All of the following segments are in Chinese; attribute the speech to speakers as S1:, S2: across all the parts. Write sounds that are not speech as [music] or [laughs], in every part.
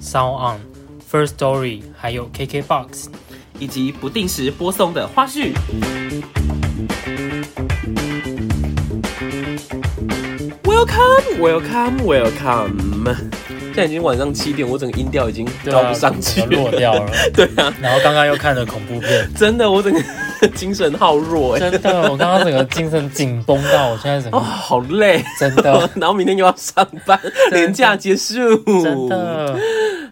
S1: Sound On、First Story，还有 KKBox。
S2: 以及不定时播送的花絮。Welcome, welcome, welcome！现在已经晚上七点，我整个音调已经高不上去，
S1: 落掉了。[laughs]
S2: 对啊，
S1: 然后刚刚又看了恐怖片，
S2: 真的，我整个 [laughs] 精神好弱哎，
S1: 真的，我刚刚整个精神紧绷到，我现在整个
S2: 哦，好累，
S1: 真的。[laughs]
S2: 然后明天又要上班，年假结束，
S1: 真的。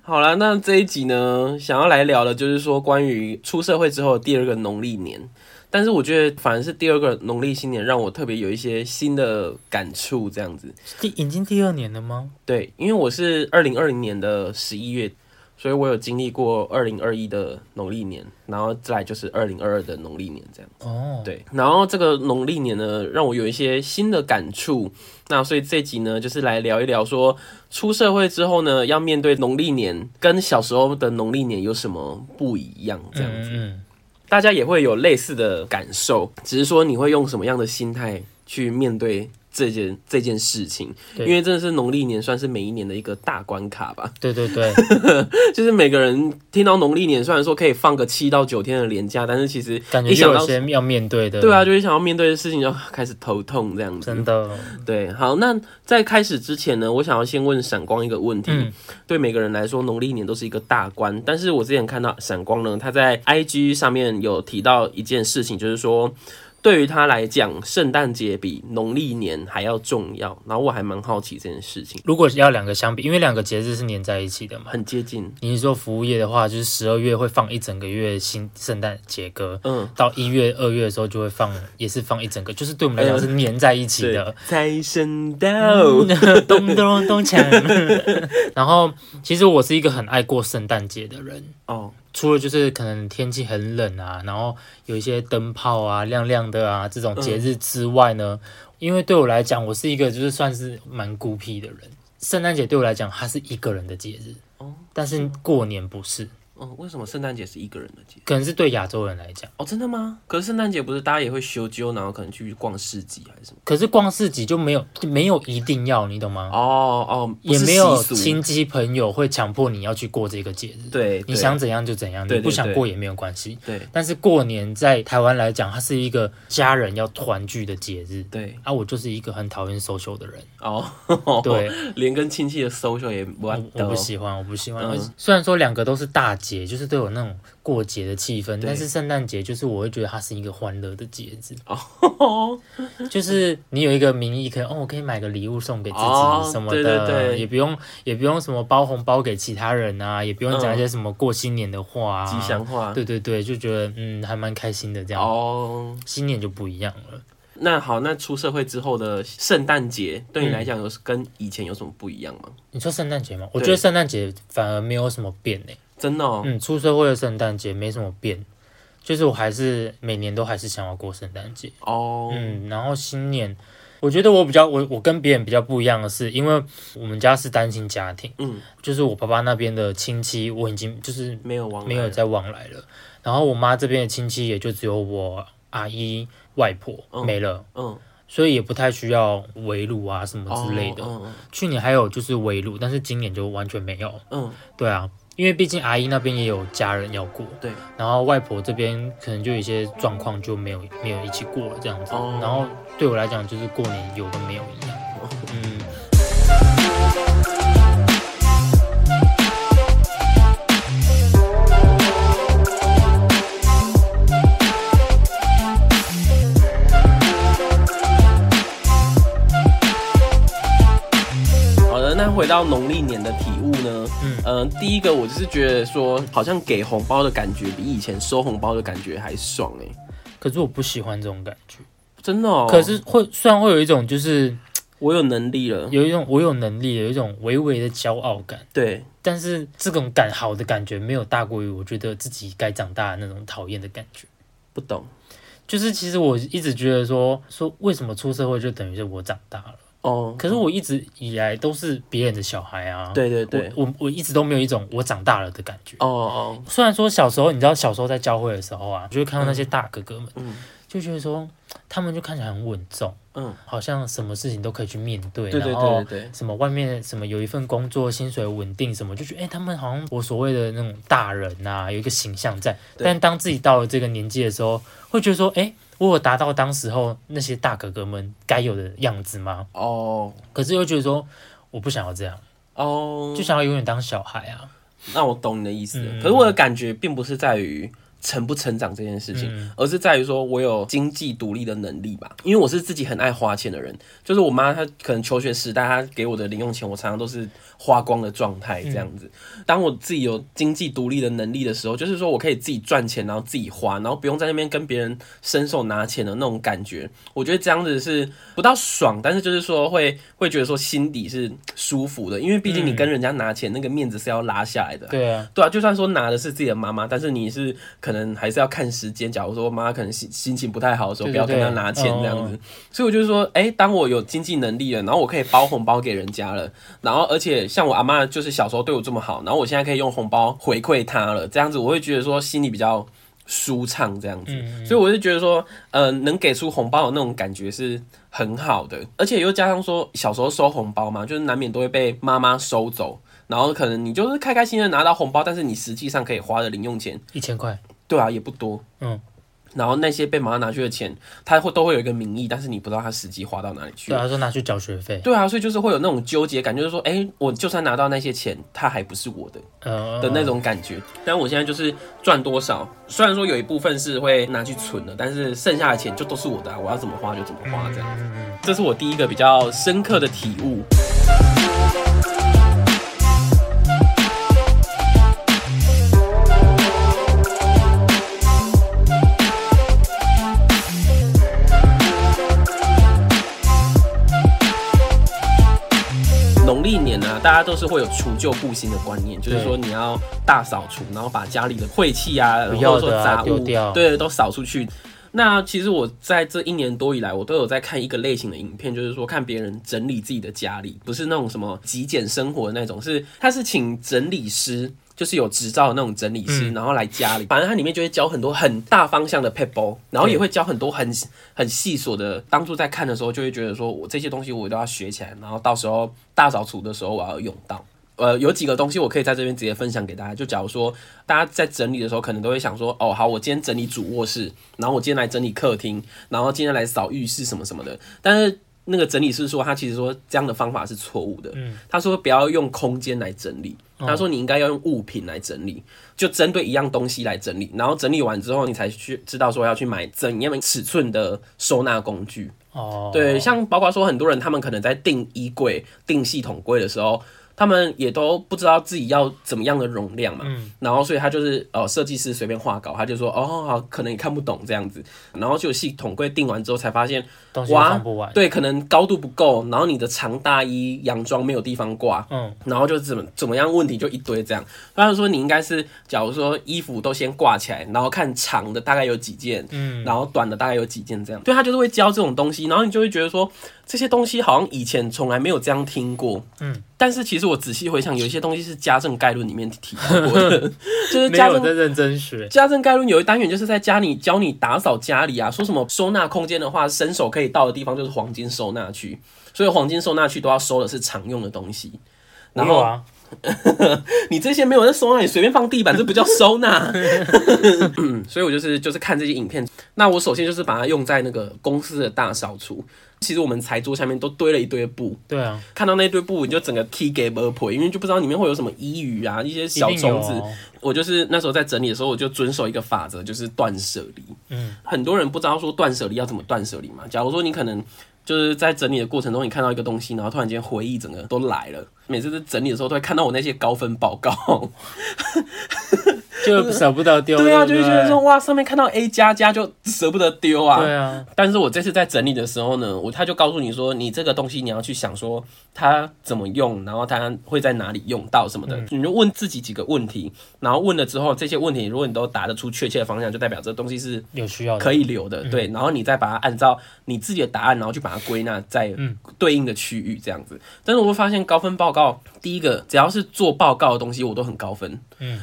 S2: 好了，那这一集呢，想要来聊的，就是说关于出社会之后的第二个农历年。但是我觉得，反而是第二个农历新年，让我特别有一些新的感触。这样子，
S1: 第已经第二年了吗？
S2: 对，因为我是二零二零年的十一月，所以我有经历过二零二一的农历年，然后再来就是二零二二的农历年这样。哦，对，然后这个农历年呢，让我有一些新的感触。那所以这集呢，就是来聊一聊说，出社会之后呢，要面对农历年，跟小时候的农历年有什么不一样？这样子。大家也会有类似的感受，只是说你会用什么样的心态去面对。这件这件事情，因为真的是农历年，算是每一年的一个大关卡吧。
S1: 对对对，[laughs]
S2: 就是每个人听到农历年，虽然说可以放个七到九天的年假，但是其实
S1: 感觉有些要面对的。
S2: 对啊，就是想要面对的事情，就开始头痛这样子。
S1: 真的，
S2: 对。好，那在开始之前呢，我想要先问闪光一个问题。对每个人来说，农历年都是一个大关，但是我之前看到闪光呢，他在 IG 上面有提到一件事情，就是说。对于他来讲，圣诞节比农历年还要重要。然后我还蛮好奇这件事情。
S1: 如果要两个相比，因为两个节日是连在一起的嘛，
S2: 很接近。
S1: 你是说服务业的话，就是十二月会放一整个月新圣诞节歌，嗯，到一月、二月的时候就会放，也是放一整个，就是对我们来讲是连在一起的。
S2: 财神到，[laughs]
S1: 咚咚咚锵。[laughs] 然后，其实我是一个很爱过圣诞节的人哦。除了就是可能天气很冷啊，然后有一些灯泡啊亮亮的啊这种节日之外呢，因为对我来讲，我是一个就是算是蛮孤僻的人，圣诞节对我来讲它是一个人的节日哦，但是过年不是。
S2: 哦，为什么圣诞节是一个人的节？
S1: 可能是对亚洲人来讲。
S2: 哦，真的吗？可是圣诞节不是大家也会休休，然后可能去逛市集还是什么？
S1: 可是逛市集就没有没有一定要，你懂吗？
S2: 哦哦，
S1: 也没有亲戚朋友会强迫你要去过这个节日。
S2: 对，
S1: 你想怎样就怎样，你不想过也没有关系。
S2: 对。
S1: 但是过年在台湾来讲，它是一个家人要团聚的节日。
S2: 对。
S1: 啊，我就是一个很讨厌 social 的人。
S2: 哦。
S1: 对。[laughs]
S2: 连跟亲戚的 social 也不
S1: 我不喜欢，我不喜欢。虽然说两个都是大节，就是都有那种。过节的气氛，但是圣诞节就是我会觉得它是一个欢乐的节日哦，[laughs] 就是你有一个名义，可以哦，我可以买个礼物送给自己什么的，也不用也不用什么包红包给其他人啊，也不用讲一些什么过新年的话、啊
S2: 吉祥话，
S1: 对对对，就觉得嗯还蛮开心的这样哦，新年就不一样了。
S2: 那好，那出社会之后的圣诞节对你来讲有跟以前有什么不一样吗？
S1: 你说圣诞节吗？我觉得圣诞节反而没有什么变呢。
S2: 真的，
S1: 嗯，出社会的圣诞节没什么变，就是我还是每年都还是想要过圣诞节哦，嗯，然后新年，我觉得我比较我我跟别人比较不一样的是，因为我们家是单亲家庭，嗯，就是我爸爸那边的亲戚我已经就是
S2: 没有往
S1: 没有再往来了，然后我妈这边的亲戚也就只有我阿姨外婆没了，嗯，所以也不太需要围炉啊什么之类的，去年还有就是围炉，但是今年就完全没有，嗯，对啊。因为毕竟阿姨那边也有家人要过，
S2: 对，
S1: 然后外婆这边可能就有一些状况就没有没有一起过了这样子，然后对我来讲就是过年有跟没有一样，嗯。
S2: 到农历年的体悟呢，嗯第一个我就是觉得说，好像给红包的感觉比以前收红包的感觉还爽哎。
S1: 可是我不喜欢这种感觉，
S2: 真的。哦。
S1: 可是会虽然会有一种就是
S2: 我有能力了，
S1: 有一种我有能力，有一种微微的骄傲感。
S2: 对。
S1: 但是这种感好的感觉没有大过于我觉得自己该长大的那种讨厌的感觉。
S2: 不懂，
S1: 就是其实我一直觉得说说为什么出社会就等于是我长大了。哦，可是我一直以来都是别人的小孩啊。
S2: 对对对，
S1: 我我一直都没有一种我长大了的感觉。哦哦，虽然说小时候，你知道小时候在教会的时候啊，就会看到那些大哥哥们，嗯，就觉得说他们就看起来很稳重，嗯，好像什么事情都可以去面对，
S2: 然后
S1: 什么外面什么有一份工作，薪水稳定，什么就觉得哎，他们好像我所谓的那种大人呐，有一个形象在。但当自己到了这个年纪的时候，会觉得说，哎。我有达到当时候那些大哥哥们该有的样子吗？哦，可是又觉得说我不想要这样哦，就想要永远当小孩啊。
S2: 那我懂你的意思，可是我的感觉并不是在于。成不成长这件事情，而是在于说我有经济独立的能力吧。因为我是自己很爱花钱的人，就是我妈她可能求学时代她给我的零用钱，我常常都是花光的状态这样子。当我自己有经济独立的能力的时候，就是说我可以自己赚钱，然后自己花，然后不用在那边跟别人伸手拿钱的那种感觉。我觉得这样子是不到爽，但是就是说会会觉得说心底是舒服的，因为毕竟你跟人家拿钱，那个面子是要拉下来的。
S1: 对啊，
S2: 对啊，就算说拿的是自己的妈妈，但是你是。可能还是要看时间。假如说妈妈可能心心情不太好的时候，不要跟她拿钱这样子。所以我就说，哎，当我有经济能力了，然后我可以包红包给人家了，然后而且像我阿妈就是小时候对我这么好，然后我现在可以用红包回馈她了，这样子我会觉得说心里比较舒畅这样子。所以我就觉得说，呃，能给出红包的那种感觉是很好的，而且又加上说小时候收红包嘛，就是难免都会被妈妈收走。然后可能你就是开开心心拿到红包，但是你实际上可以花的零用钱
S1: 一千块，
S2: 对啊，也不多。嗯，然后那些被妈妈拿去的钱，他会都会有一个名义，但是你不知道他实际花到哪里去。
S1: 对啊，说拿去缴学费。
S2: 对啊，所以就是会有那种纠结感，就是说，哎，我就算拿到那些钱，他还不是我的的那种感觉。但我现在就是赚多少，虽然说有一部分是会拿去存的，但是剩下的钱就都是我的，我要怎么花就怎么花，这样子。这是我第一个比较深刻的体悟。大家都是会有除旧布新的观念，就是说你要大扫除，然后把家里的晦气啊，或者说杂物，对，都扫出去。那其实我在这一年多以来，我都有在看一个类型的影片，就是说看别人整理自己的家里，不是那种什么极简生活的那种，是他是请整理师。就是有执照的那种整理师，然后来家里，反正它里面就会教很多很大方向的 paper，然后也会教很多很很细琐的。当初在看的时候，就会觉得说我这些东西我都要学起来，然后到时候大扫除的时候我要用到。呃，有几个东西我可以在这边直接分享给大家。就假如说大家在整理的时候，可能都会想说，哦，好，我今天整理主卧室，然后我今天来整理客厅，然后今天来扫浴室什么什么的。但是那个整理师说，他其实说这样的方法是错误的。嗯，他说不要用空间来整理。他说：“你应该要用物品来整理，就针对一样东西来整理，然后整理完之后，你才去知道说要去买怎样尺寸的收纳工具。哦，对，像包括说很多人他们可能在订衣柜、订系统柜的时候。”他们也都不知道自己要怎么样的容量嘛，然后所以他就是呃设计师随便画稿，他就说哦好可能你看不懂这样子，然后就系统柜定完之后才发现
S1: 哇
S2: 对可能高度不够，然后你的长大衣洋装没有地方挂，嗯，然后就怎么怎么样问题就一堆这样，他就说你应该是假如说衣服都先挂起来，然后看长的大概有几件，嗯，然后短的大概有几件这样，对他就是会教这种东西，然后你就会觉得说。这些东西好像以前从来没有这样听过，嗯，但是其实我仔细回想，有一些东西是家政概论里面提到过的，[laughs] 就是家政
S1: 在认真学。
S2: 家政概论有一单元就是在家里教你打扫家里啊，说什么收纳空间的话，伸手可以到的地方就是黄金收纳区，所以黄金收纳区都要收的是常用的东西。
S1: 然后啊，[laughs]
S2: 你这些没有在收纳，你随便放地板，这不叫收纳。[laughs] 所以我就是就是看这些影片，那我首先就是把它用在那个公司的大扫除。其实我们财桌下面都堆了一堆布，
S1: 对啊，
S2: 看到那堆布你就整个踢给不破，因为就不知道里面会有什么衣鱼啊，一些小虫子。我就是那时候在整理的时候，我就遵守一个法则，就是断舍离。嗯，很多人不知道说断舍离要怎么断舍离嘛。假如说你可能就是在整理的过程中，你看到一个东西，然后突然间回忆整个都来了。每次在整理的时候，都会看到我那些高分报告。
S1: 就舍不得丢。
S2: 对啊，就
S1: 是
S2: 觉得说哇，上面看到 A 加加就舍不得丢啊。
S1: 对啊。
S2: 但是我这次在整理的时候呢，我他就告诉你说，你这个东西你要去想说它怎么用，然后它会在哪里用到什么的，你就问自己几个问题，然后问了之后，这些问题如果你都答得出确切的方向，就代表这东西是
S1: 有需要
S2: 可以留的。对，然后你再把它按照你自己的答案，然后去把它归纳在对应的区域这样子。但是我会发现高分报告，第一个只要是做报告的东西，我都很高分。嗯，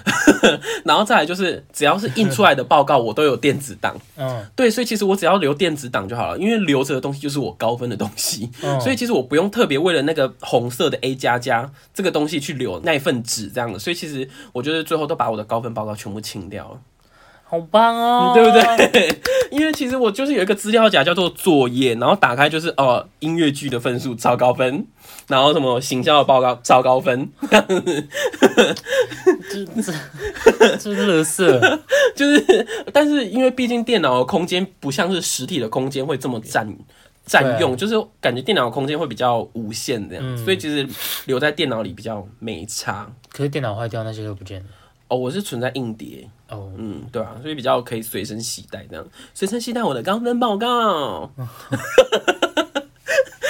S2: 然 [laughs] 后再来就是只要是印出来的报告，我都有电子档。[laughs] 嗯，对，所以其实我只要留电子档就好了，因为留着的东西就是我高分的东西。[laughs] 所以其实我不用特别为了那个红色的 A 加加这个东西去留那一份纸这样的。所以其实我就是最后都把我的高分报告全部清掉了。
S1: 好棒哦，
S2: 对不对？[laughs] 因为其实我就是有一个资料夹叫做作业，然后打开就是哦，音乐剧的分数超高分，然后什么形象的报告超高分，这
S1: 这 [laughs] 这乐色，[laughs]
S2: 就是，但是因为毕竟电脑的空间不像是实体的空间会这么占占用，就是感觉电脑的空间会比较无限这样，所以其实留在电脑里比较没差。
S1: 可是电脑坏掉，那些都不见了。
S2: 哦，我是存在硬碟。哦，嗯，对啊，所以比较可以随身携带这样，随身携带我的高分报告。[laughs]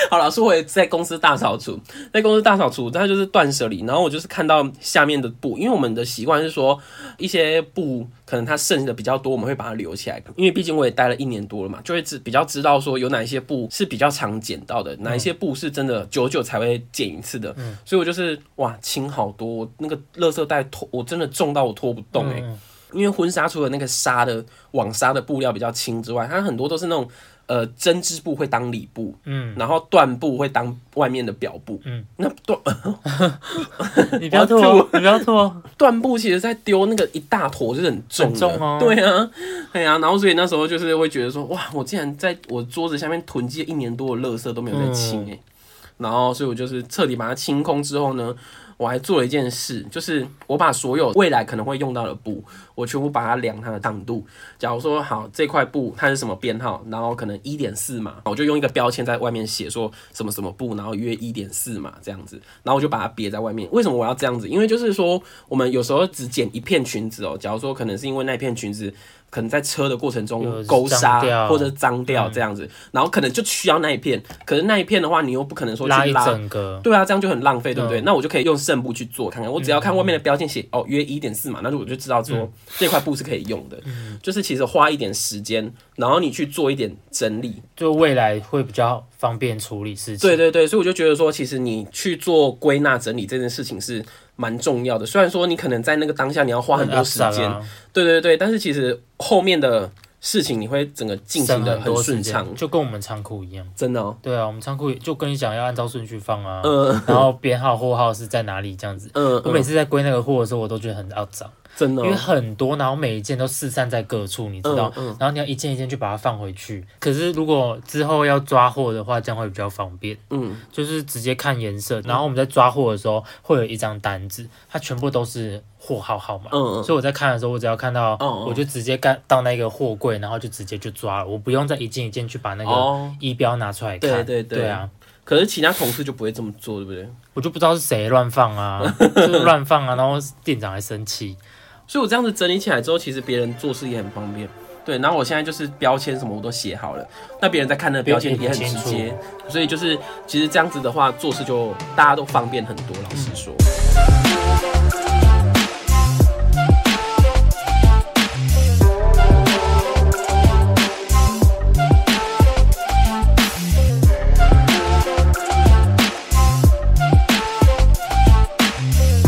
S2: 好了，说回在公司大扫除，在公司大扫除，它就是断舍离。然后我就是看到下面的布，因为我们的习惯是说，一些布可能它剩的比较多，我们会把它留起来。因为毕竟我也待了一年多了嘛，就会知比较知道说有哪一些布是比较常捡到的，哪一些布是真的久久才会捡一次的。嗯，所以我就是哇，轻好多，那个垃圾袋拖，我真的重到我拖不动哎。因为婚纱除了那个纱的网纱的布料比较轻之外，它很多都是那种呃针织布会当里布，嗯，然后缎布会当外面的表布，嗯，那缎，[laughs] [laughs]
S1: 你不要吐，你不要吐，
S2: 缎布其实在丢那个一大坨就是很重的，对啊，对啊，然后所以那时候就是会觉得说，哇，我竟然在我桌子下面囤积一年多的垃圾都没有在清哎，然后所以我就是彻底把它清空之后呢。我还做了一件事，就是我把所有未来可能会用到的布，我全部把它量它的长度。假如说好这块布它是什么编号，然后可能一点四码，我就用一个标签在外面写说什么什么布，然后约一点四码这样子，然后我就把它别在外面。为什么我要这样子？因为就是说我们有时候只剪一片裙子哦，假如说可能是因为那片裙子。可能在车的过程中勾沙或者脏掉这样子，然后可能就需要那一片，可是那一片的话，你又不可能说去
S1: 拉整个，
S2: 对啊，这样就很浪费，对不对？那我就可以用剩布去做看看，我只要看外面的标签写哦约一点四嘛，那我就知道说这块布是可以用的，就是其实花一点时间，然后你去做一点整理，
S1: 就未来会比较方便处理事情。
S2: 对对对，所以我就觉得说，其实你去做归纳整理这件事情是。蛮重要的，虽然说你可能在那个当下你要花很多时间，对对对，但是其实后面的事情你会整个进行的很顺畅，
S1: 就跟我们仓库一样，
S2: 真的哦。
S1: 对啊，我们仓库就跟你讲要按照顺序放啊，嗯，然后编号货号是在哪里这样子，嗯，我每次在归那个货的时候，我都觉得很懊脏。
S2: 真的，
S1: 因为很多，然后每一件都四散在各处，你知道，然后你要一件一件去把它放回去。可是如果之后要抓货的话，这样会比较方便。嗯，就是直接看颜色，然后我们在抓货的时候会有一张单子，它全部都是货号号码。嗯嗯。所以我在看的时候，我只要看到，我就直接干到那个货柜，然后就直接就抓了，我不用再一件一件去把那个衣标拿出来看。
S2: 对对
S1: 对。对啊。
S2: 可是其他同事就不会这么做，对不对？
S1: 我就不知道是谁乱放啊，[laughs] 就是乱放啊，然后店长还生气。
S2: 所以我这样子整理起来之后，其实别人做事也很方便。对，然后我现在就是标签什么我都写好了，那别人在看那个标签也很直接。所以就是其实这样子的话，做事就大家都方便很多。老实说。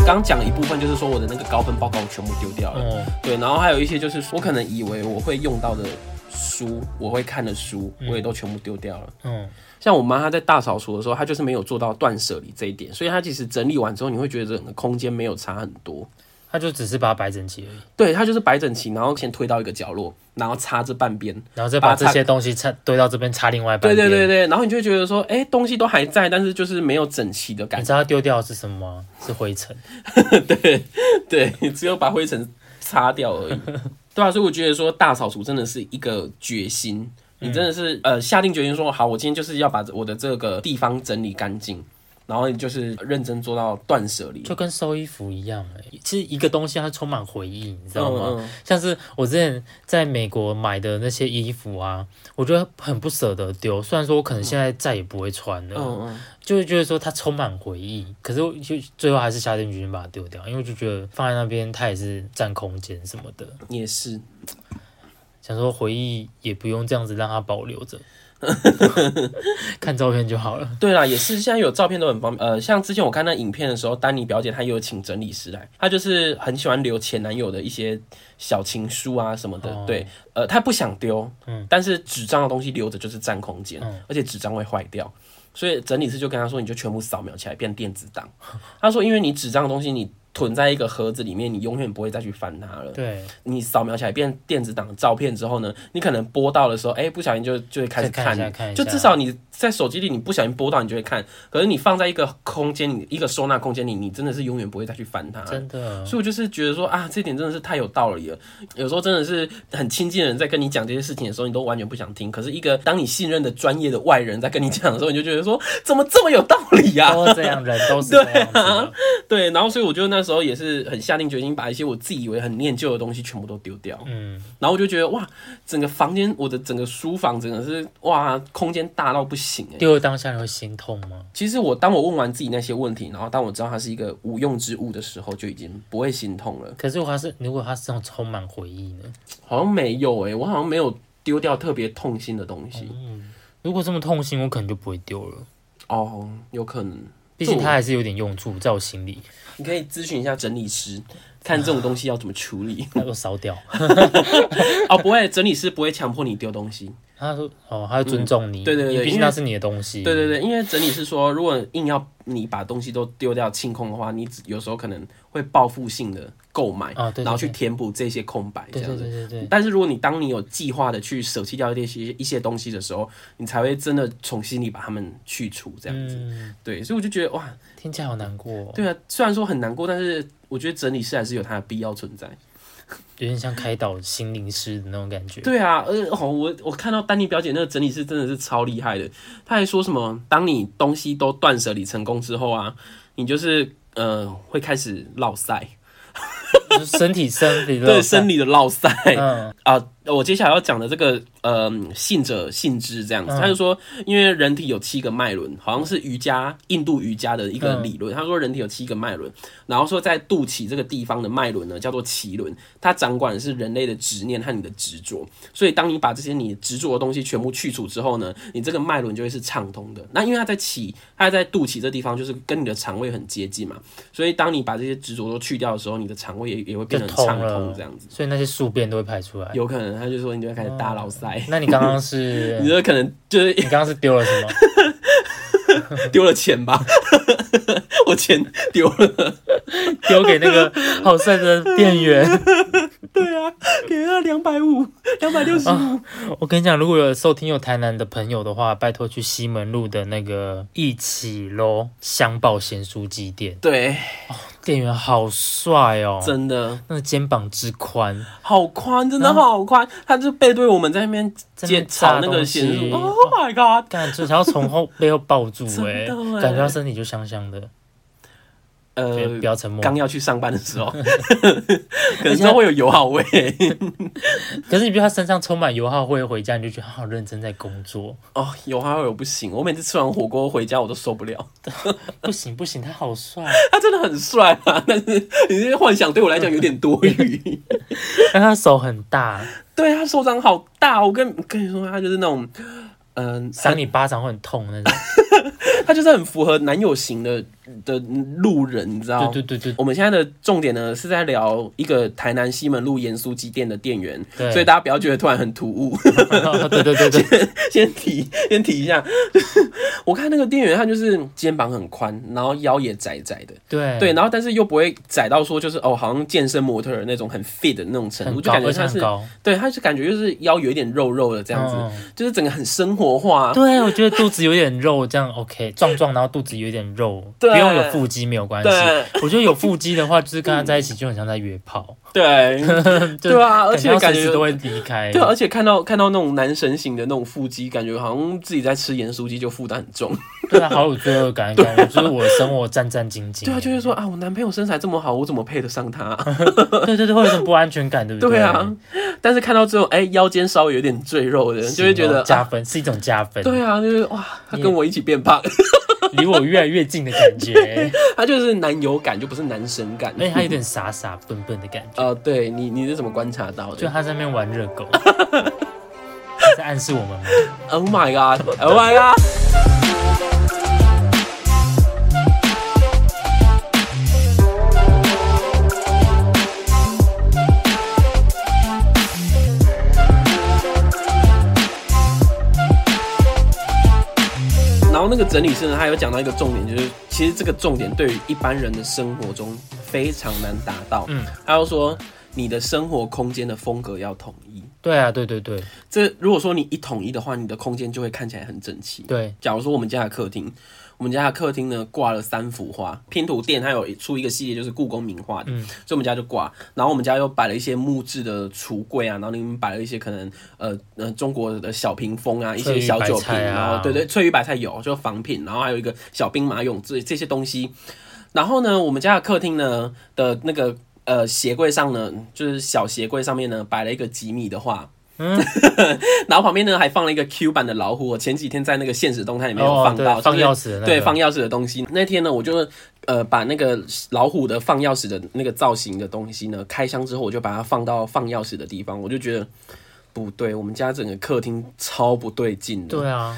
S2: 刚讲一部分就是说我的那个高分报告我全部丢掉了，对，然后还有一些就是我可能以为我会用到的书，我会看的书，我也都全部丢掉了。嗯，像我妈她在大扫除的时候，她就是没有做到断舍离这一点，所以她其实整理完之后，你会觉得整个空间没有差很多。
S1: 他就只是把它摆整齐而已。
S2: 对，他就是摆整齐，然后先推到一个角落，然后插这半边，
S1: 然后再把这些东西插堆到这边，插另外半边。
S2: 对对对对，然后你就觉得说，哎，东西都还在，但是就是没有整齐的感觉。
S1: 你知道丢掉的是什么吗？是灰尘。
S2: 对 [laughs] 对，你只有把灰尘擦掉而已。[laughs] 对啊，所以我觉得说大扫除真的是一个决心，你真的是呃下定决心说好，我今天就是要把我的这个地方整理干净。然后就是认真做到断舍离，
S1: 就跟收衣服一样哎。其实一个东西它充满回忆，你知道吗？像是我之前在美国买的那些衣服啊，我觉得很不舍得丢。虽然说我可能现在再也不会穿了，嗯嗯，就会觉得说它充满回忆，可是就最后还是下定决心把它丢掉，因为就觉得放在那边它也是占空间什么的。
S2: 也是，
S1: 想说回忆也不用这样子让它保留着。[laughs] 看照片就好了。
S2: 对啦，也是现在有照片都很方便。呃，像之前我看那影片的时候，丹尼表姐她有请整理师来，她就是很喜欢留前男友的一些小情书啊什么的。对，呃，她不想丢，嗯，但是纸张的东西留着就是占空间，而且纸张会坏掉，所以整理师就跟他说，你就全部扫描起来变电子档。他说，因为你纸张的东西你。囤在一个盒子里面，你永远不会再去翻它了。
S1: 对，
S2: 你扫描起来变电子档照片之后呢，你可能播到的时候，哎，不小心就就会开始看，就至少你在手机里你不小心拨到，你就会看。可是你放在一个空间，里一个收纳空间里，你真的是永远不会再去翻它。
S1: 真的，
S2: 所以我就是觉得说啊，这点真的是太有道理了。有时候真的是很亲近的人在跟你讲这些事情的时候，你都完全不想听。可是一个当你信任的专业的外人在跟你讲的时候，你就觉得说怎么这么有道理呀？
S1: 都 [laughs] 这样，人都是对
S2: 啊，[laughs] 对。然后所以我觉得那时候也是很。下定决心把一些我自己以为很念旧的东西全部都丢掉，嗯，然后我就觉得哇，整个房间，我的整个书房真的是哇，空间大到不行哎。
S1: 丢了当下你会心痛吗？
S2: 其实我当我问完自己那些问题，然后当我知道它是一个无用之物的时候，就已经不会心痛了。
S1: 可是我还是如果它是这种充满回忆呢？
S2: 好像没有诶，我好像没有丢掉特别痛心的东西。嗯，
S1: 如果这么痛心，我可能就不会丢了。
S2: 哦，有可能，
S1: 毕竟它还是有点用处，在我心里。
S2: 你可以咨询一下整理师，看这种东西要怎么处理。[laughs]
S1: 那就烧掉。[laughs]
S2: 哦，不会，整理师不会强迫你丢东西。
S1: 他说：“哦，他会尊重你。
S2: 对对对，
S1: 毕竟那是你的东西。
S2: 对对对，因为整理是说，如果硬要你把东西都丢掉清空的话，你有时候可能会报复性的购买，然后去填补这些空白，这样子。
S1: 对对对对。
S2: 但是如果你当你有计划的去舍弃掉一些一些东西的时候，你才会真的从心里把它们去除，这样子。对，所以我就觉得哇，
S1: 听起来好难过。
S2: 对啊，虽然说很难过，但是我觉得整理师还是有它的必要存在。
S1: 有点像开导心灵师的那种感觉。
S2: 对啊，呃，哦，我我看到丹尼表姐那个整理师真的是超厉害的。他还说什么，当你东西都断舍离成功之后啊，你就是呃会开始落塞，[laughs]
S1: 身体生理
S2: 对生理的落塞啊。我接下来要讲的这个，呃，信者信之这样子，他就说，因为人体有七个脉轮，好像是瑜伽印度瑜伽的一个理论。他说人体有七个脉轮，然后说在肚脐这个地方的脉轮呢叫做脐轮，它掌管的是人类的执念和你的执着。所以当你把这些你执着的东西全部去除之后呢，你这个脉轮就会是畅通的。那因为它在脐，它在肚脐这地方就是跟你的肠胃很接近嘛，所以当你把这些执着都去掉的时候，你的肠胃也也会变得畅通这样子。
S1: 所以那些宿便都会排出来，
S2: 有可能。他就说你就会开始大老塞。
S1: 那你刚刚是？[laughs]
S2: 你说可能就是
S1: 你刚刚是丢了什么？[laughs]
S2: 丢了钱吧？[laughs] 我钱丢了，
S1: 丢给那个好帅的店员。
S2: 对啊，给他两百五，两百六十五。
S1: 我跟你讲，如果有收听有台南的朋友的话，拜托去西门路的那个一起喽香爆咸酥鸡店。
S2: 对。
S1: 店员好帅哦，
S2: 真的，
S1: 那个肩膀之宽，
S2: 好宽，真的好宽。他就背对我们在那边检查那个咸肉，Oh [laughs] my god！
S1: 感觉要从后背后抱住，[laughs] 哎，感觉他身体就香香的。
S2: 呃，
S1: 不要沉默。
S2: 刚要去上班的时候，[laughs] 可能会有油耗味。
S1: 可是 [laughs] 你比如他身上充满油耗味，回家你就觉得好认真在工作。
S2: 哦，油耗味我不行，我每次吃完火锅回家我都受不了。[laughs]
S1: 不行不行，他好帅，
S2: 他真的很帅啊！但是你这些幻想对我来讲有点多余。
S1: 但他手很大，
S2: 对他手掌好大，我跟跟你说，他就是那种。嗯，
S1: 扇你巴掌会很痛那种。
S2: 他就是很符合男友型的的路人，你知道？
S1: 对对对对。
S2: 我们现在的重点呢是在聊一个台南西门路盐酥鸡店的店员，所以大家不要觉得突然很突兀。[laughs]
S1: 对对对对，[laughs]
S2: 先提先提一下。[laughs] 我看那个店员，他就是肩膀很宽，然后腰也窄窄的。
S1: 对
S2: 对，然后但是又不会窄到说就是哦，好像健身模特那种很 fit 的那种程度，就感觉他是对，他是感觉就是腰有一点肉肉的这样子，就是整个很生活化。
S1: 对，我觉得肚子有点肉，这样 OK。壮壮，然后肚子有点肉，不用有腹肌没有关系。我觉得有腹肌的话，就是跟他在一起就很像在约炮。[laughs]
S2: 对，[laughs] 对啊，而且感觉
S1: 都会离开。
S2: 对，而且看到看到那种男神型的那种腹肌，感觉好像自己在吃盐酥鸡，就负担很重。
S1: 对啊，好有罪恶感，感觉 [laughs] 就是我的生活战战兢兢。
S2: 对啊，就是说啊，我男朋友身材这么好，我怎么配得上他？
S1: 对对对，会有种不安全感，对不对？
S2: 对啊。但是看到之后，哎，腰间稍微有点赘肉的人，就会觉得
S1: 加分，是一种加分。
S2: 对啊，就是哇，他跟我一起变胖。[laughs]
S1: 离我越来越近的感觉，[laughs]
S2: 他就是男友感，就不是男神感，
S1: 而且他有点傻傻笨笨的感觉。[laughs]
S2: 呃，对你，你是怎么观察到的？
S1: 就他在那边玩热狗，在暗示我们吗
S2: ？Oh my god！Oh my god！那个整理师呢，他有讲到一个重点，就是其实这个重点对于一般人的生活中非常难达到。嗯，他又说你的生活空间的风格要统一。
S1: 对啊，对对对，
S2: 这如果说你一统一的话，你的空间就会看起来很整齐。
S1: 对，
S2: 假如说我们家的客厅。我们家的客厅呢挂了三幅画，拼图店它有出一个系列，就是故宫名画的，所以我们家就挂。然后我们家又摆了一些木质的橱柜啊，然后里面摆了一些可能呃呃中国的小屏风啊，一些小酒瓶，然后对对，翠玉白菜有就仿品，然后还有一个小兵马俑这这些东西。然后呢，我们家的客厅呢的那个呃鞋柜上呢，就是小鞋柜上面呢摆了一个吉米的画。嗯，[laughs] 然后旁边呢还放了一个 Q 版的老虎。我前几天在那个现实动态里面有放到
S1: 放钥匙，
S2: 对，放钥匙的东西。那天呢，我就呃把那个老虎的放钥匙的那个造型的东西呢，开箱之后我就把它放到放钥匙的地方。我就觉得不对，我们家整个客厅超不对劲的。
S1: 对啊，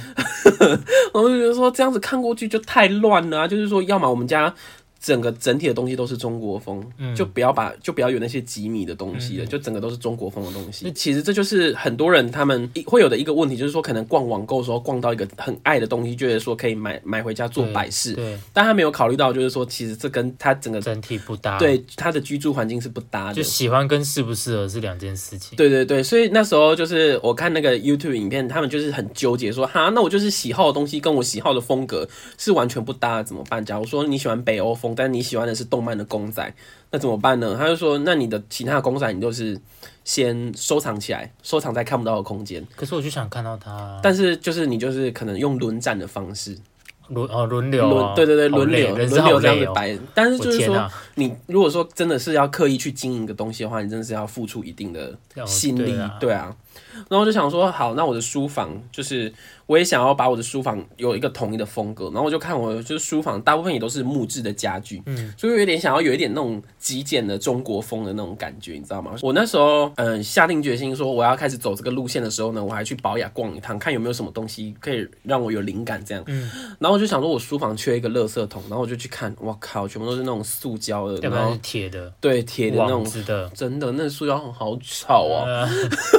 S1: [laughs]
S2: 我就觉得说这样子看过去就太乱了。就是说，要么我们家。整个整体的东西都是中国风，就不要把就不要有那些几米的东西了，就整个都是中国风的东西。其实这就是很多人他们会有的一个问题，就是说可能逛网购的时候逛到一个很爱的东西，觉得说可以买买回家做摆饰，
S1: 对，
S2: 但他没有考虑到就是说其实这跟他整个
S1: 整体不搭，
S2: 对他的居住环境是不搭的。
S1: 就喜欢跟适不适合是两件事情。
S2: 对对对，所以那时候就是我看那个 YouTube 影片，他们就是很纠结说哈，那我就是喜好的东西跟我喜好的风格是完全不搭，怎么办？假如说你喜欢北欧风，但你喜欢的是动漫的公仔，那怎么办呢？他就说，那你的其他的公仔，你就是先收藏起来，收藏在看不到的空间。
S1: 可是我就想看到它，
S2: 但是就是你就是可能用轮战的方式，
S1: 轮哦轮流，
S2: 轮对对对轮流轮流这样子摆。但是就是说，你如果说真的是要刻意去经营一个东西的话，你真的是要付出一定的心力，对啊。然后我就想说，好，那我的书房就是。我也想要把我的书房有一个统一的风格，然后我就看我就是书房大部分也都是木质的家具，嗯，所以有点想要有一点那种极简的中国风的那种感觉，你知道吗？我那时候嗯下定决心说我要开始走这个路线的时候呢，我还去保雅逛一趟，看有没有什么东西可以让我有灵感这样，嗯，然后我就想说我书房缺一个垃圾桶，然后我就去看，我靠，全部都是那种塑胶的，
S1: 然后铁的，
S2: 对，铁的那种
S1: 的，
S2: 真的那塑胶桶好吵啊，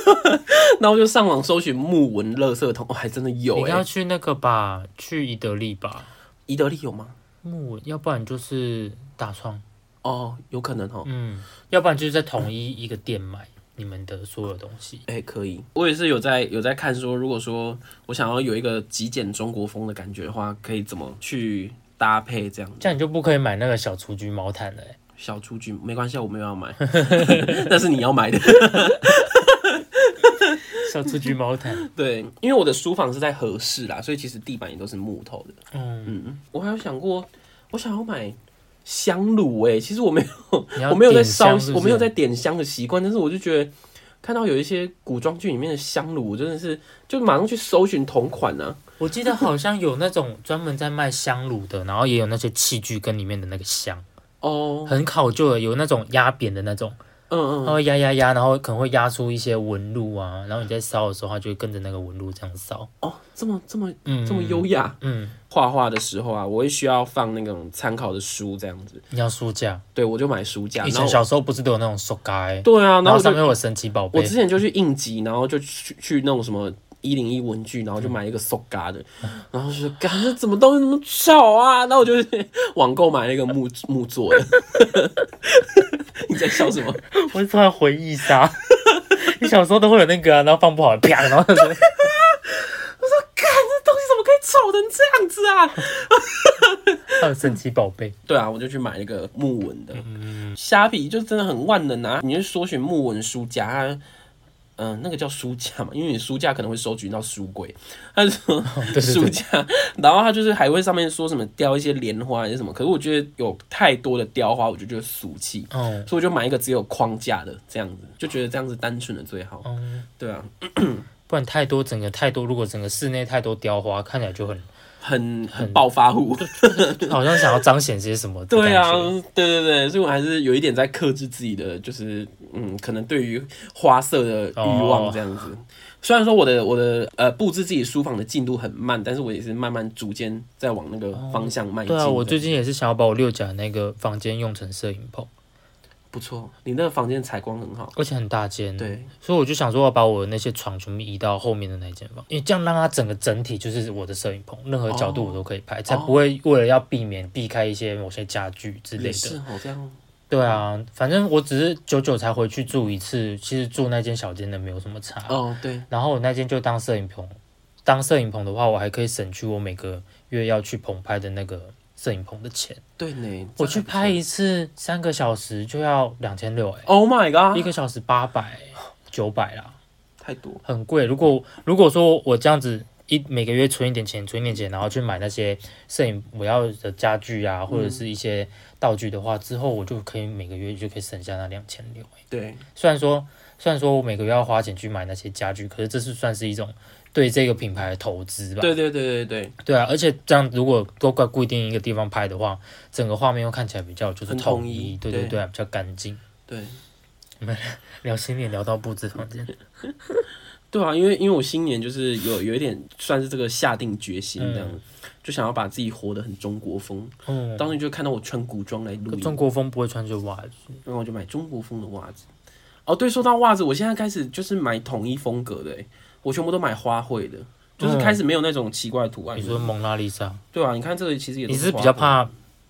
S2: [laughs] 然后就上网搜寻木纹垃圾桶，还真的有，
S1: 你要去那。个吧，去宜得利吧。
S2: 宜得利有吗？
S1: 木，要不然就是大创。
S2: 哦，有可能哦。
S1: 嗯，要不然就是在统一一个店买你们的所有东西。
S2: 哎，可以。我也是有在有在看说，如果说我想要有一个极简中国风的感觉的话，可以怎么去搭配这样？
S1: 这样你就不可以买那个小雏菊毛毯了。
S2: 小雏菊没关系，我没有要买，[laughs] 那是你要买的。[laughs]
S1: 小雏菊毛毯，[laughs]
S2: 对，因为我的书房是在合适啦，所以其实地板也都是木头的。嗯嗯，我还有想过，我想要买香炉诶，其实我没有，我没有在烧，我没有在点香的习惯，但是我就觉得看到有一些古装剧里面的香炉，真的是就马上去搜寻同款呢。
S1: 我记得好像有那种专门在卖香炉的，然后也有那些器具跟里面的那个香哦，很考究的，有那种压扁的那种。嗯嗯，它会压压压，然后可能会压出一些纹路啊，然后你在烧的时候，它就会跟着那个纹路这样烧。
S2: 哦，这么这么这么优雅。嗯，画画的时候啊，我会需要放那种参考的书这样子。
S1: 你要书架？
S2: 对，我就买书架。
S1: 以前小时候不是都有那种书架？
S2: 对啊，
S1: 然后上面有神奇宝贝。
S2: 我之前就去应急，然后就去去那种什么。一零一文具，然后就买一个 Soga 的，[laughs] 然后就说：“干，这怎么东西那么丑啊？”那我就网购买了一个木木做的。[laughs] 你在笑什么？[laughs]
S1: 我突然回忆杀。[laughs] 你小时候都会有那个啊，然后放不好，啪，然后我说：“看，
S2: 这东西怎么可以丑成这样子啊？”
S1: 还有神奇宝贝。
S2: 对啊，我就去买一个木纹的。嗯，虾皮就真的很万能啊！你去搜寻木纹书架。嗯，那个叫书架嘛，因为你书架可能会收集到书柜，他说书架，然后他就是还会上面说什么雕一些莲花还是什么，可是我觉得有太多的雕花，我就觉得俗气，哦，所以我就买一个只有框架的这样子，就觉得这样子单纯的最好，嗯，对啊，[clears throat]
S1: 不然太多整个太多，如果整个室内太多雕花，看起来就很。
S2: 很很暴发户，
S1: 好像想要彰显些什么。[laughs]
S2: 对啊，对对对，所以我还是有一点在克制自己的，就是嗯，可能对于花色的欲望这样子。虽然说我的我的呃布置自己书房的进度很慢，但是我也是慢慢逐渐在往那个方向迈进。
S1: 对啊，我最近也是想要把我六甲那个房间用成摄影棚。
S2: 不错，你那个房间采光很好，
S1: 而且很大间。
S2: 对，
S1: 所以我就想说，要把我的那些床全部移到后面的那间房，因为这样让它整个整体就是我的摄影棚，任何角度我都可以拍，才不会为了要避免避开一些某些家具之类的。
S2: 是哦，这样。
S1: 对啊，反正我只是久久才回去住一次，其实住那间小间的没有什么差。
S2: 哦，对。
S1: 然后我那间就当摄影棚，当摄影棚的话，我还可以省去我每个月要去棚拍的那个。摄影棚的钱，
S2: 对呢，
S1: 我去拍一次三个小时就要两千六哎
S2: ，Oh my god，
S1: 一个小时八百九百啦，
S2: 太多，
S1: 很贵。如果如果说我这样子一每个月存一点钱，存一点钱，然后去买那些摄影我要的家具啊，或者是一些道具的话，之后我就可以每个月就可以省下那两千六。
S2: 对，
S1: 虽然说虽然说我每个月要花钱去买那些家具，可是这是算是一种。对这个品牌的投资吧，
S2: 对对对对对。
S1: 对啊！而且这样如果都怪固定一个地方拍的话，整个画面又看起来比较就是统一，对对对，比较干净。
S2: 对，
S1: 我们聊新年聊到布置房间，[laughs]
S2: 对啊，因为因为我新年就是有有一点算是这个下定决心这样，就想要把自己活得很中国风。嗯，当时就看到我穿古装来录，
S1: 中国风不会穿这袜子，
S2: 然后我就买中国风的袜子。哦，对，说到袜子，我现在开始就是买统一风格的。我全部都买花卉的，就是开始没有那种奇怪的图案。
S1: 你说蒙娜丽莎？
S2: 对啊，你看这个其实也
S1: 你是比较怕，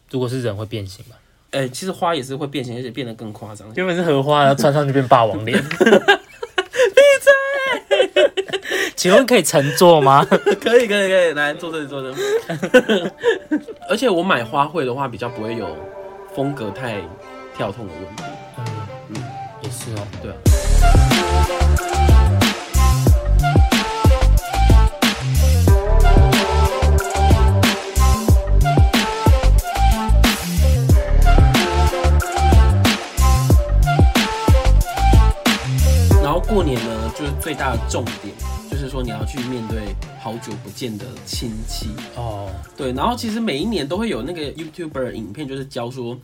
S1: 如果是人会变形吧？
S2: 哎，其实花也是会变形，而且变得更夸张。
S1: 原本是荷花，然后穿上就变霸王脸。[laughs] 请问可以乘坐吗？[laughs]
S2: 可以，可以，可以，来坐这里，坐这里。[laughs] 而且我买花卉的话，比较不会有风格太跳痛的问题。嗯
S1: 嗯，也是哦，
S2: 对啊。过年呢，就是最大的重点，就是说你要去面对好久不见的亲戚哦。对，然后其实每一年都会有那个 YouTuber 影片，就是教说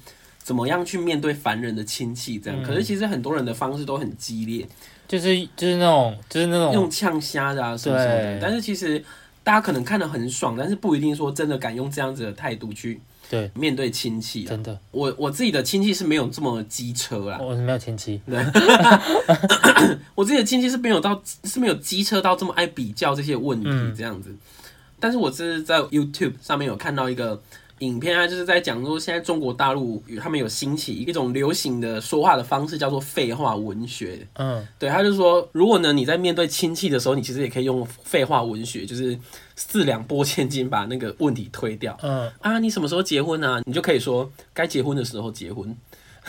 S2: 怎么样去面对烦人的亲戚这样。可是其实很多人的方式都很激烈，
S1: 就是就是那种就是那种
S2: 用呛虾的啊什么什么的。但是其实大家可能看得很爽，但是不一定说真的敢用这样子的态度去。
S1: 对，
S2: 面对亲戚，
S1: 真的，
S2: 我我自己的亲戚是没有这么机车啦。
S1: 我是没有亲戚，
S2: 对，[laughs] 我自己的亲戚是没有到是没有机车到这么爱比较这些问题这样子。但是我是在 YouTube 上面有看到一个。影片啊，就是在讲说，现在中国大陆他们有兴起一种流行的说话的方式，叫做废话文学。嗯，对，他就说，如果呢你在面对亲戚的时候，你其实也可以用废话文学，就是四两拨千斤把那个问题推掉。嗯，啊，你什么时候结婚啊？你就可以说，该结婚的时候结婚。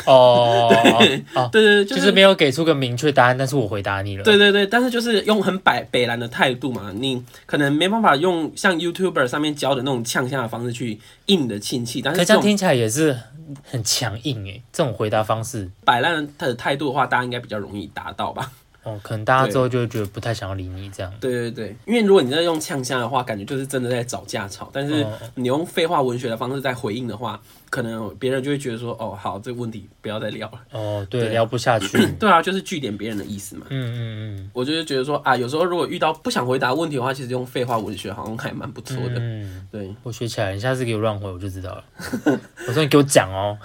S2: 哦，[laughs] 对，对对，
S1: 就是没有给出个明确答案，但是我回答你了。
S2: 对对对，但是就是用很北北蓝的态度嘛，你可能没办法用像 YouTuber 上面教的那种呛下的方式去应你的亲戚，但是
S1: 这样听起来也是很强硬诶。这种回答方式，
S2: 摆烂的态度的话，大家应该比较容易达到吧。
S1: 哦，可能大家之后就会觉得不太想要理你这样。
S2: 对对对，因为如果你在用呛香的话，感觉就是真的在找架吵；但是你用废话文学的方式在回应的话，可能别人就会觉得说：“哦，好，这个问题不要再聊了。”
S1: 哦，对，聊不下去。[clears throat]
S2: 对啊，就是据点别人的意思嘛。嗯嗯嗯。我就是觉得说啊，有时候如果遇到不想回答问题的话，其实用废话文学好像还蛮不错的。嗯，对，
S1: 我学起来，你下次给我乱回，我就知道了。我说你给我讲哦。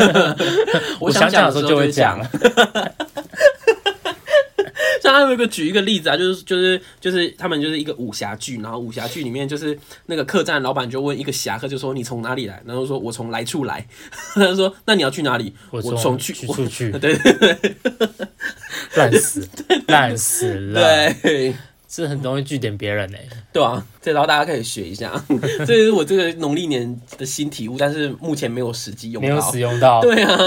S1: [laughs]
S2: 我想讲的时候就会讲。像他有一个举一个例子啊，就是就是就是他们就是一个武侠剧，然后武侠剧里面就是那个客栈老板就问一个侠客，就说你从哪里来？然后说我从来处来。[laughs] 他就说那你要去哪里？
S1: 我
S2: 从
S1: 去出去。[laughs]
S2: 对对对，
S1: 烂死，[laughs] 烂死了。
S2: 对
S1: 是很容易据点别人呢。
S2: 对啊，这招大家可以学一下，[laughs] 这是我这个农历年的新体悟，但是目前没有实际用，
S1: 没有使用到。
S2: 对啊，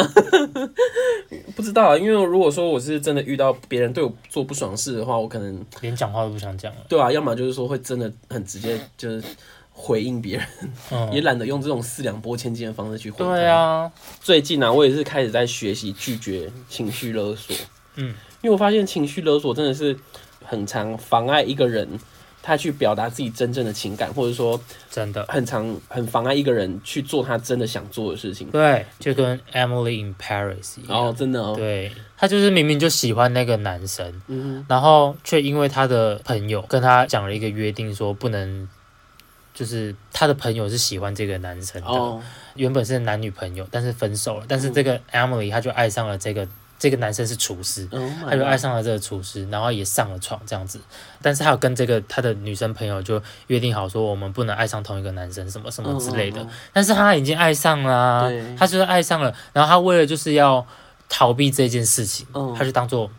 S2: [laughs] 不知道啊，因为如果说我是真的遇到别人对我做不爽事的话，我可能
S1: 连讲话都不想讲了。
S2: 对啊，要么就是说会真的很直接，就是回应别人，也懒得用这种四两拨千斤的方式去回。
S1: 对啊，
S2: 最近啊，我也是开始在学习拒绝情绪勒索。嗯，因为我发现情绪勒索真的是。很常妨碍一个人，他去表达自己真正的情感，或者说
S1: 真的
S2: 很常很妨碍一个人去做他真的想做的事情。
S1: 对，就跟 Emily in Paris 一样。
S2: 哦，真的哦。
S1: 对，他就是明明就喜欢那个男生，嗯，然后却因为他的朋友跟他讲了一个约定，说不能，就是他的朋友是喜欢这个男生的，原本是男女朋友，但是分手了，但是这个 Emily 她就爱上了这个。这个男生是厨师，他就爱上了这个厨师，然后也上了床这样子。但是他有跟这个他的女生朋友就约定好说，我们不能爱上同一个男生，什么什么之类的。但是他已经爱上了，他就是爱上了。然后他为了就是要逃避这件事情，他就当做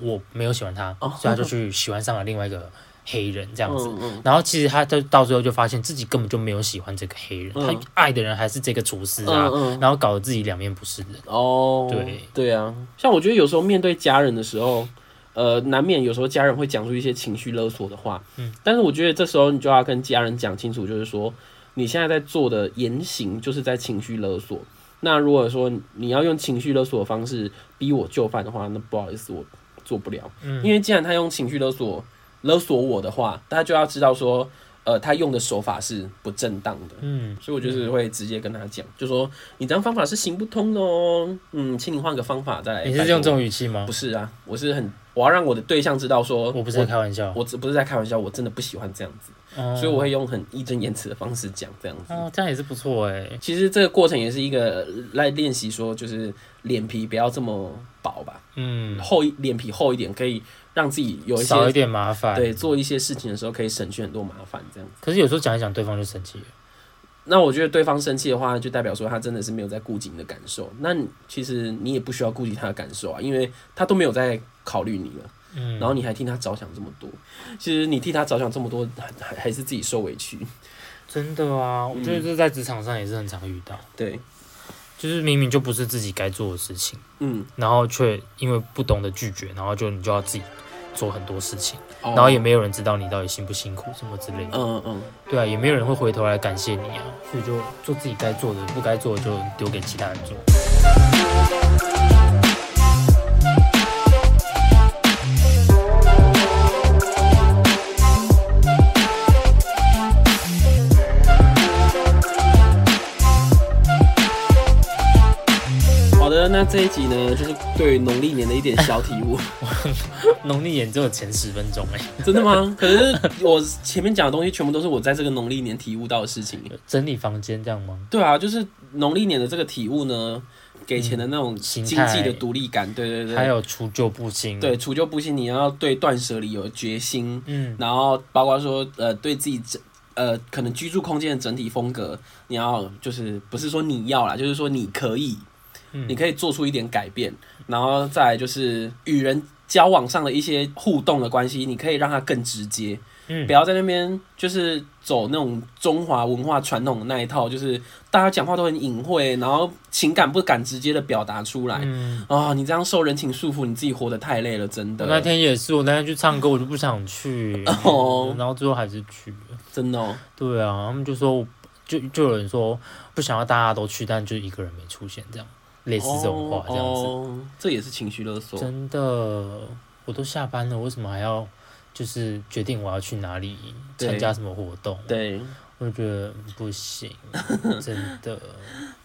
S1: 我没有喜欢他，所以他就去喜欢上了另外一个。黑人这样子，然后其实他到到最后就发现自己根本就没有喜欢这个黑人，他爱的人还是这个厨师啊，然后搞得自己两面不是人。哦，对。
S2: 对啊，像我觉得有时候面对家人的时候，呃，难免有时候家人会讲出一些情绪勒索的话，嗯，但是我觉得这时候你就要跟家人讲清楚，就是说你现在在做的言行就是在情绪勒索。那如果说你要用情绪勒索的方式逼我就范的话，那不好意思，我做不了，嗯，因为既然他用情绪勒索。勒索我的话，大家就要知道说，呃，他用的手法是不正当的。嗯，所以我就是会直接跟他讲，就说你这样方法是行不通的哦。嗯，请你换个方法再来。
S1: 你是用这种语气吗？
S2: 不是啊，我是很，我要让我的对象知道说，
S1: 我不是在开玩笑，
S2: 我只不是在开玩笑，我真的不喜欢这样子。所以我会用很义正言辞的方式讲这样子。
S1: 哦，这样也是不错哎。
S2: 其实这个过程也是一个来练习，说就是脸皮不要这么薄吧。嗯，厚脸皮厚一点可以。让自己有一些
S1: 少一点麻烦，
S2: 对，做一些事情的时候可以省去很多麻烦，这样子。
S1: 可是有时候讲一讲，对方就生气了。
S2: 那我觉得对方生气的话，就代表说他真的是没有在顾及你的感受。那其实你也不需要顾及他的感受啊，因为他都没有在考虑你了。嗯。然后你还替他着想这么多，其实你替他着想这么多，还还是自己受委屈。
S1: 真的啊，我觉得这在职场上也是很常遇到。
S2: 对。
S1: 就是明明就不是自己该做的事情，嗯，然后却因为不懂得拒绝，然后就你就要自己。做很多事情，然后也没有人知道你到底辛不辛苦什么之类的。嗯嗯，对啊，也没有人会回头来感谢你啊，所以就做自己该做的，不该做的就丢给其他人做。
S2: 那这一集呢，就是对农历年的一点小体悟。[laughs]
S1: 农历年只有前十分钟哎，
S2: 真的吗？可是我前面讲的东西全部都是我在这个农历年体悟到的事情。
S1: 整理房间这样吗？
S2: 对啊，就是农历年的这个体悟呢，给钱的那种经济的独立感，对对对。
S1: 还有除旧布新，
S2: 对除旧布新，你要对断舍离有决心。嗯，然后包括说呃，对自己整呃可能居住空间的整体风格，你要就是不是说你要啦，就是说你可以。你可以做出一点改变，然后再就是与人交往上的一些互动的关系，你可以让它更直接，嗯，不要在那边就是走那种中华文化传统的那一套，就是大家讲话都很隐晦，然后情感不敢直接的表达出来，啊，你这样受人情束缚，你自己活得太累了，真的。
S1: 那天也是，我那天去唱歌，我就不想去，然后最后还是去了，
S2: 真的。
S1: 对啊，他们就说，就就有人说不想要大家都去，但就一个人没出现这样。类似这种话，这样子，
S2: 这也是情绪勒索。
S1: 真的，我都下班了，为什么还要就是决定我要去哪里参加什么活动？
S2: 对，
S1: 我觉得不行，[laughs] 真的。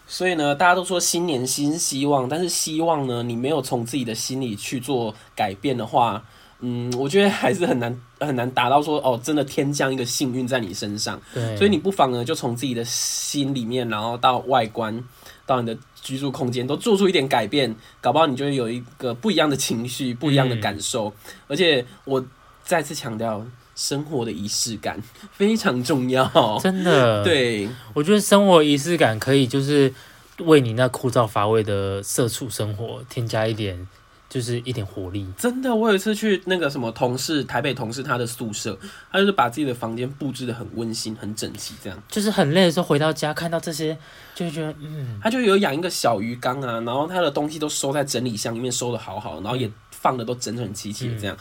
S2: 所以呢，大家都说新年新希望，但是希望呢，你没有从自己的心里去做改变的话，嗯，我觉得还是很难很难达到说哦，真的天降一个幸运在你身上。
S1: 对，
S2: 所以你不妨呢，就从自己的心里面，然后到外观，到你的。居住空间都做出一点改变，搞不好你就会有一个不一样的情绪，不一样的感受。而且我再次强调，生活的仪式感 [laughs] 非常重要，
S1: 真的。[laughs]
S2: 对，
S1: 我觉得生活仪式感可以就是为你那枯燥乏味的社畜生活添加一点就是一点活力。
S2: 真的，我有一次去那个什么同事，台北同事他的宿舍，他就是把自己的房间布置的很温馨、很整齐，这样。
S1: 就是很累的时候回到家，看到这些，就会觉得，嗯，
S2: 他就有养一个小鱼缸啊，然后他的东西都收在整理箱里面，收的好好，然后也放的都整整齐齐的这样。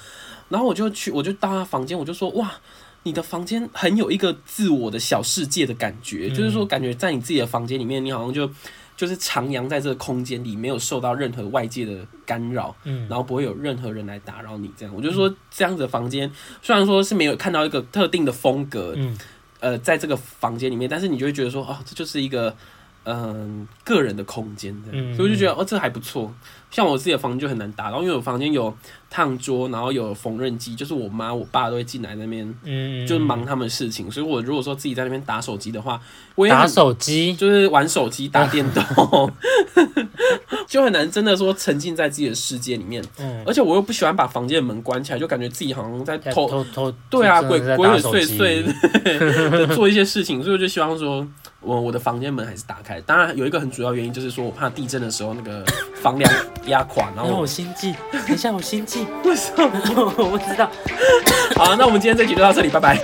S2: 然后我就去，我就到他房间，我就说，哇。你的房间很有一个自我的小世界的感觉，就是说，感觉在你自己的房间里面，你好像就就是徜徉在这个空间里，没有受到任何外界的干扰，嗯，然后不会有任何人来打扰你。这样，我就说这样子的房间，虽然说是没有看到一个特定的风格，嗯，呃，在这个房间里面，但是你就会觉得说，哦，这就是一个。嗯，个人的空间的，所以我就觉得哦，这还不错。像我自己的房间就很难打，然后因为我房间有烫桌，然后有缝纫机，就是我妈我爸都会进来那边，嗯，就是忙他们的事情。所以我如果说自己在那边打手机的话，我也
S1: 打手机
S2: 就是玩手机打电动 [laughs] [laughs] 就很难真的说沉浸在自己的世界里面。嗯，而且我又不喜欢把房间的门关起来，就感觉自己好像在偷
S1: 偷
S2: 对啊，鬼鬼鬼祟祟 [laughs] 做一些事情，所以我就希望说。我我的房间门还是打开，当然有一个很主要原因就是说我怕地震的时候那个房梁压垮，然后
S1: 我心悸，等一下我心悸，
S2: 为什么？[laughs]
S1: 我不知道。
S2: 好，那我们今天这集就到这里，拜拜。